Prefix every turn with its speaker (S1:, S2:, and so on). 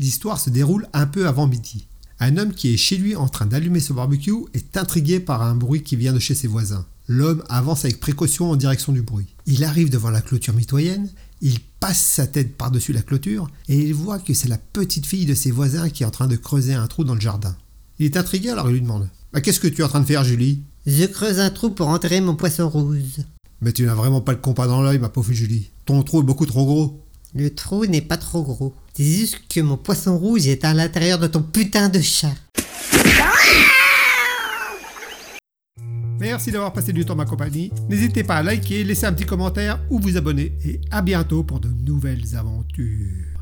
S1: L'histoire se déroule un peu avant midi. Un homme qui est chez lui en train d'allumer son barbecue est intrigué par un bruit qui vient de chez ses voisins. L'homme avance avec précaution en direction du bruit. Il arrive devant la clôture mitoyenne, il passe sa tête par-dessus la clôture et il voit que c'est la petite fille de ses voisins qui est en train de creuser un trou dans le jardin. Il est intrigué alors il lui demande bah, Qu'est-ce que tu es en train de faire, Julie?
S2: Je creuse un trou pour enterrer mon poisson rouge.
S1: Mais tu n'as vraiment pas le compas dans l'œil, ma pauvre Julie. Ton trou est beaucoup trop gros.
S2: Le trou n'est pas trop gros. C'est juste que mon poisson rouge est à l'intérieur de ton putain de chat.
S1: Merci d'avoir passé du temps ma compagnie. N'hésitez pas à liker, laisser un petit commentaire ou vous abonner. Et à bientôt pour de nouvelles aventures.